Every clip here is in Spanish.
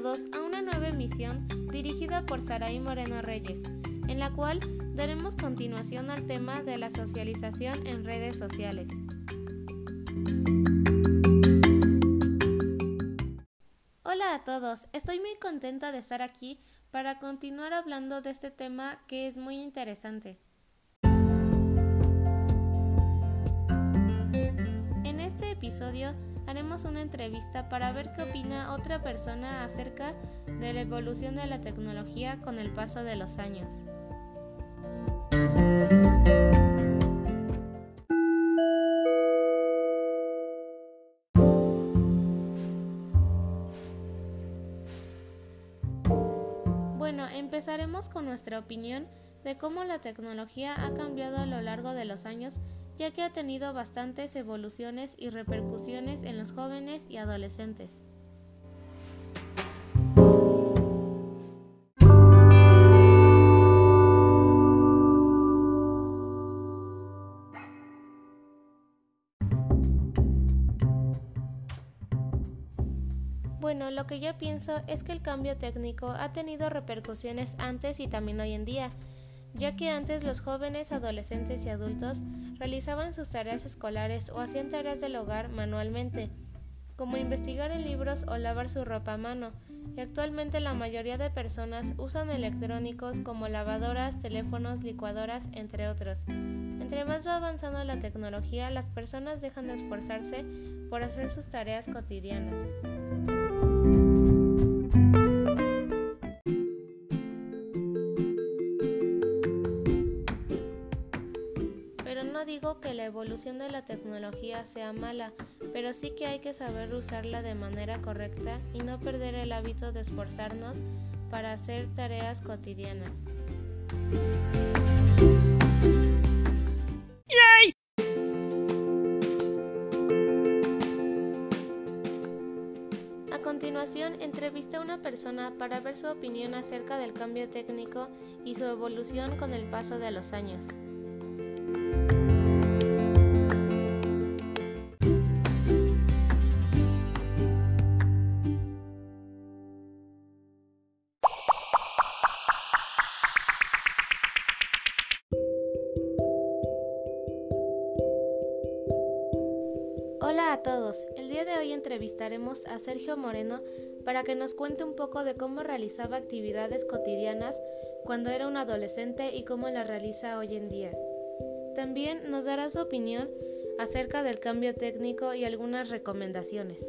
a una nueva emisión dirigida por Saraí Moreno Reyes, en la cual daremos continuación al tema de la socialización en redes sociales. Hola a todos, estoy muy contenta de estar aquí para continuar hablando de este tema que es muy interesante. En este episodio haremos una entrevista para ver qué opina otra persona acerca de la evolución de la tecnología con el paso de los años. Bueno, empezaremos con nuestra opinión de cómo la tecnología ha cambiado a lo largo de los años ya que ha tenido bastantes evoluciones y repercusiones en los jóvenes y adolescentes. Bueno, lo que yo pienso es que el cambio técnico ha tenido repercusiones antes y también hoy en día, ya que antes los jóvenes, adolescentes y adultos realizaban sus tareas escolares o hacían tareas del hogar manualmente, como investigar en libros o lavar su ropa a mano, y actualmente la mayoría de personas usan electrónicos como lavadoras, teléfonos, licuadoras, entre otros. Entre más va avanzando la tecnología, las personas dejan de esforzarse por hacer sus tareas cotidianas. Digo que la evolución de la tecnología sea mala, pero sí que hay que saber usarla de manera correcta y no perder el hábito de esforzarnos para hacer tareas cotidianas. A continuación, entrevisté a una persona para ver su opinión acerca del cambio técnico y su evolución con el paso de los años. Hola a todos, el día de hoy entrevistaremos a Sergio Moreno para que nos cuente un poco de cómo realizaba actividades cotidianas cuando era un adolescente y cómo las realiza hoy en día. También nos dará su opinión acerca del cambio técnico y algunas recomendaciones.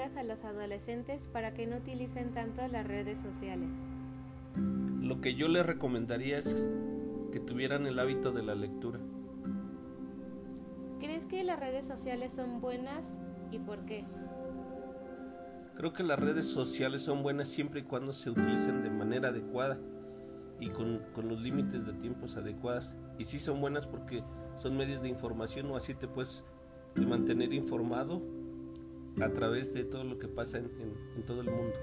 A los adolescentes para que no utilicen tanto las redes sociales? Lo que yo les recomendaría es que tuvieran el hábito de la lectura. ¿Crees que las redes sociales son buenas y por qué? Creo que las redes sociales son buenas siempre y cuando se utilicen de manera adecuada y con, con los límites de tiempos adecuados. Y sí son buenas porque son medios de información o así te puedes mantener informado a través de todo lo que pasa en, todo el mundo.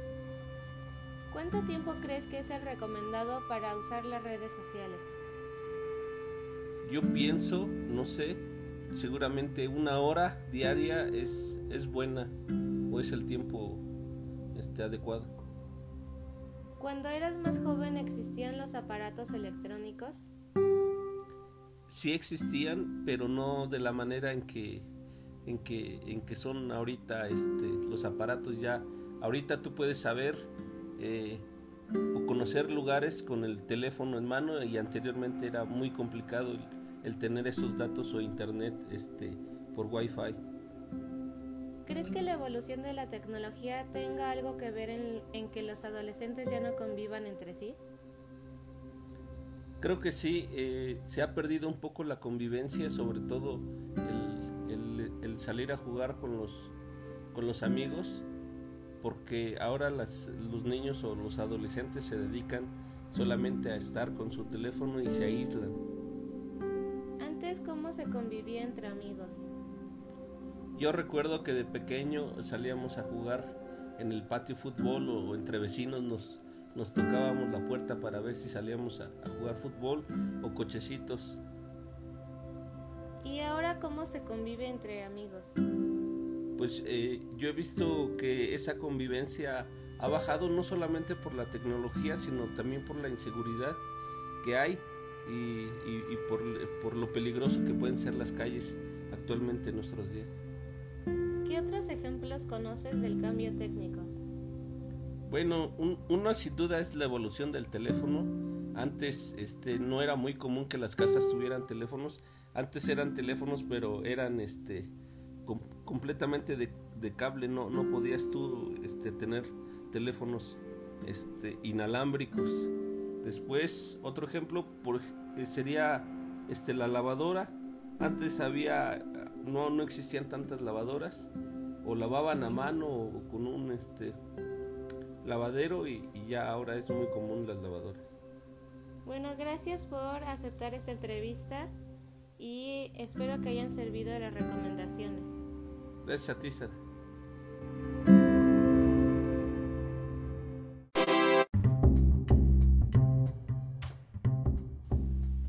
¿Cuánto tiempo crees que es el recomendado para usar las redes sociales? Yo pienso, no sé, seguramente una hora diaria es, es buena o es el tiempo este, adecuado. Cuando eras más joven existían los aparatos electrónicos? Sí existían, pero no de la manera en que en que, en que son ahorita este, los aparatos ya. Ahorita tú puedes saber eh, o conocer lugares con el teléfono en mano y anteriormente era muy complicado el, tener esos datos o internet este, por wifi. ¿Crees que la evolución de la tecnología tenga algo que ver en, en que los adolescentes ya no convivan entre sí? Creo que sí, eh, se ha perdido un poco la convivencia, sobre todo el, salir a jugar con los, con los amigos, porque ahora las, los niños o los adolescentes se dedican solamente a estar con su teléfono y se aíslan. Antes, ¿cómo se convivía entre amigos? Yo recuerdo que de pequeño salíamos a jugar en el patio fútbol o, entre vecinos nos, nos tocábamos la puerta para ver si salíamos a, jugar fútbol o cochecitos. ¿Y ahora cómo se convive entre amigos? Pues eh, yo he visto que esa convivencia ha bajado no solamente por la tecnología, sino también por la inseguridad que hay y, por, por, lo peligroso que pueden ser las calles actualmente en nuestros días. ¿Qué otros ejemplos conoces del cambio técnico? Bueno, uno sin duda es la evolución del teléfono. Antes este, no era muy común que las casas tuvieran teléfonos. Antes eran teléfonos, pero eran este, completamente de, cable. No, no podías tú este, tener teléfonos este, inalámbricos. Después, otro ejemplo por, eh, sería este, la lavadora. Antes había, no, no existían tantas lavadoras. O lavaban a mano o con un este, lavadero y, ya ahora es muy común las lavadoras. Bueno, gracias por aceptar esta entrevista y espero que hayan servido las recomendaciones. Gracias a ti, Sara.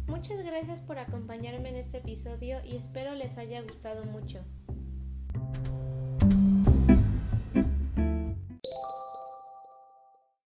Muchas gracias por acompañarme en este episodio y espero les haya gustado mucho.